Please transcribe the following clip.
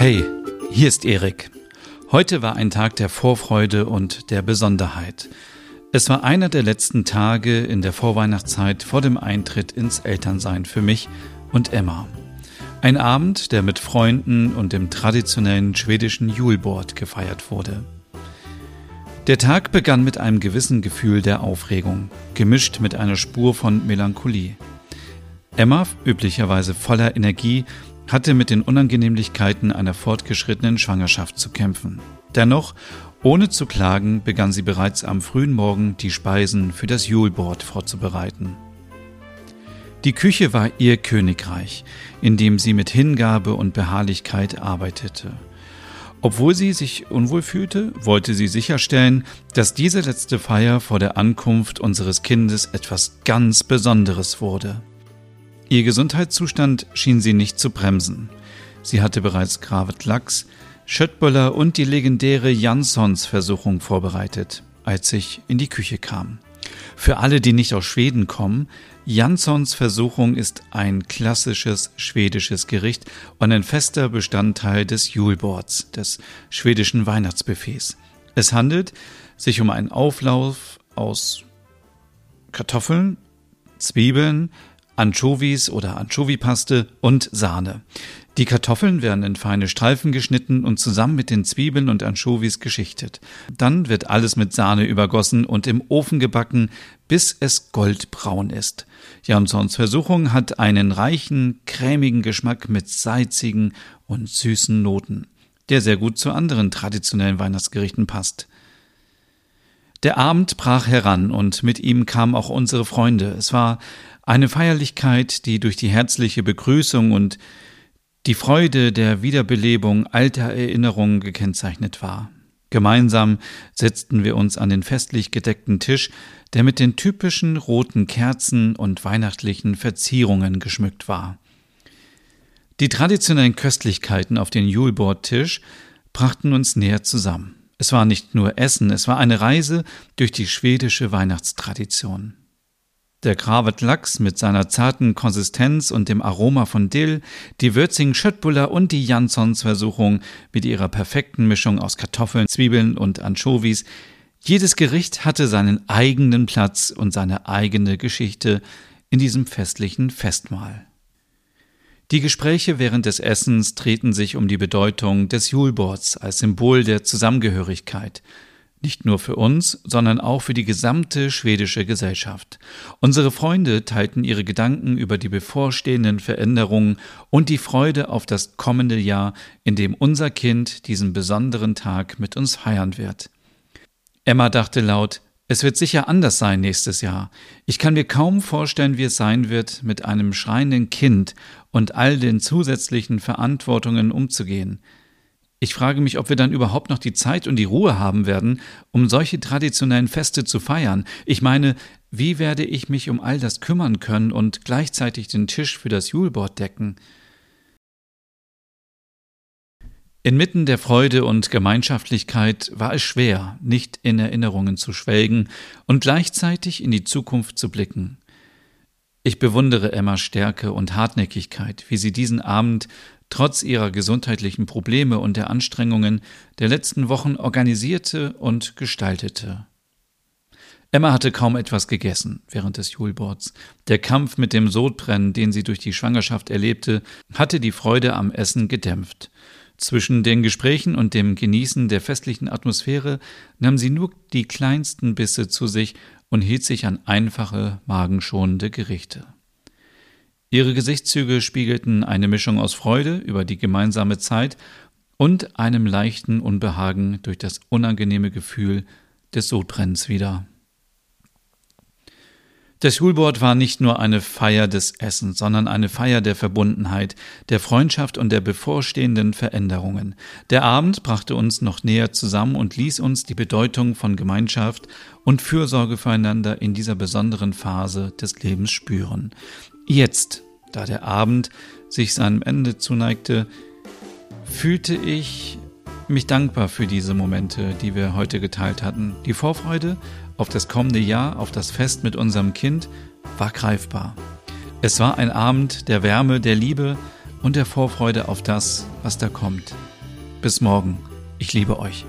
Hey, hier ist Erik. Heute war ein Tag der Vorfreude und der Besonderheit. Es war einer der letzten Tage in der Vorweihnachtszeit vor dem Eintritt ins Elternsein für mich und Emma. Ein Abend, der mit Freunden und dem traditionellen schwedischen Julbord gefeiert wurde. Der Tag begann mit einem gewissen Gefühl der Aufregung, gemischt mit einer Spur von Melancholie. Emma, üblicherweise voller Energie, hatte mit den Unangenehmlichkeiten einer fortgeschrittenen Schwangerschaft zu kämpfen. Dennoch, ohne zu klagen, begann sie bereits am frühen Morgen die Speisen für das Julbord vorzubereiten. Die Küche war ihr Königreich, in dem sie mit Hingabe und Beharrlichkeit arbeitete. Obwohl sie sich unwohl fühlte, wollte sie sicherstellen, dass diese letzte Feier vor der Ankunft unseres Kindes etwas ganz Besonderes wurde. Ihr Gesundheitszustand schien sie nicht zu bremsen. Sie hatte bereits Gravet Lachs, Schöttböller und die legendäre Janssons-Versuchung vorbereitet, als ich in die Küche kam. Für alle, die nicht aus Schweden kommen, Janssons Versuchung ist ein klassisches schwedisches Gericht und ein fester Bestandteil des Julbords, des schwedischen Weihnachtsbuffets. Es handelt sich um einen Auflauf aus Kartoffeln, Zwiebeln, Anchovies oder Anchoviepaste und Sahne. Die Kartoffeln werden in feine Streifen geschnitten und zusammen mit den Zwiebeln und Anchovies geschichtet. Dann wird alles mit Sahne übergossen und im Ofen gebacken, bis es goldbraun ist. Jansons Versuchung hat einen reichen, cremigen Geschmack mit salzigen und süßen Noten, der sehr gut zu anderen traditionellen Weihnachtsgerichten passt. Der Abend brach heran und mit ihm kamen auch unsere Freunde. Es war eine Feierlichkeit, die durch die herzliche Begrüßung und die Freude der Wiederbelebung alter Erinnerungen gekennzeichnet war. Gemeinsam setzten wir uns an den festlich gedeckten Tisch, der mit den typischen roten Kerzen und weihnachtlichen Verzierungen geschmückt war. Die traditionellen Köstlichkeiten auf den Julbordtisch brachten uns näher zusammen. Es war nicht nur Essen, es war eine Reise durch die schwedische Weihnachtstradition. Der Kravet Lachs mit seiner zarten Konsistenz und dem Aroma von Dill, die würzigen Schöttbuller und die Janssons Versuchung mit ihrer perfekten Mischung aus Kartoffeln, Zwiebeln und Anchovies. Jedes Gericht hatte seinen eigenen Platz und seine eigene Geschichte in diesem festlichen Festmahl. Die Gespräche während des Essens drehten sich um die Bedeutung des Julbords als Symbol der Zusammengehörigkeit – nicht nur für uns, sondern auch für die gesamte schwedische Gesellschaft. Unsere Freunde teilten ihre Gedanken über die bevorstehenden Veränderungen und die Freude auf das kommende Jahr, in dem unser Kind diesen besonderen Tag mit uns feiern wird. Emma dachte laut, es wird sicher anders sein nächstes Jahr. Ich kann mir kaum vorstellen, wie es sein wird, mit einem schreienden Kind und all den zusätzlichen Verantwortungen umzugehen. Ich frage mich, ob wir dann überhaupt noch die Zeit und die Ruhe haben werden, um solche traditionellen Feste zu feiern. Ich meine, wie werde ich mich um all das kümmern können und gleichzeitig den Tisch für das Julbord decken? Inmitten der Freude und Gemeinschaftlichkeit war es schwer, nicht in Erinnerungen zu schwelgen und gleichzeitig in die Zukunft zu blicken. Ich bewundere Emmas Stärke und Hartnäckigkeit, wie sie diesen Abend trotz ihrer gesundheitlichen Probleme und der Anstrengungen der letzten Wochen organisierte und gestaltete. Emma hatte kaum etwas gegessen während des Julbords. Der Kampf mit dem Sodbrennen, den sie durch die Schwangerschaft erlebte, hatte die Freude am Essen gedämpft. Zwischen den Gesprächen und dem Genießen der festlichen Atmosphäre nahm sie nur die kleinsten Bisse zu sich und hielt sich an einfache, magenschonende Gerichte. Ihre Gesichtszüge spiegelten eine Mischung aus Freude über die gemeinsame Zeit und einem leichten Unbehagen durch das unangenehme Gefühl des Sodbrennens wider. Das Schulbord war nicht nur eine Feier des Essens, sondern eine Feier der Verbundenheit, der Freundschaft und der bevorstehenden Veränderungen. Der Abend brachte uns noch näher zusammen und ließ uns die Bedeutung von Gemeinschaft und Fürsorge füreinander in dieser besonderen Phase des Lebens spüren. Jetzt, da der Abend sich seinem Ende zuneigte, fühlte ich mich dankbar für diese Momente, die wir heute geteilt hatten. Die Vorfreude auf das kommende Jahr, auf das Fest mit unserem Kind, war greifbar. Es war ein Abend der Wärme, der Liebe und der Vorfreude auf das, was da kommt. Bis morgen. Ich liebe euch.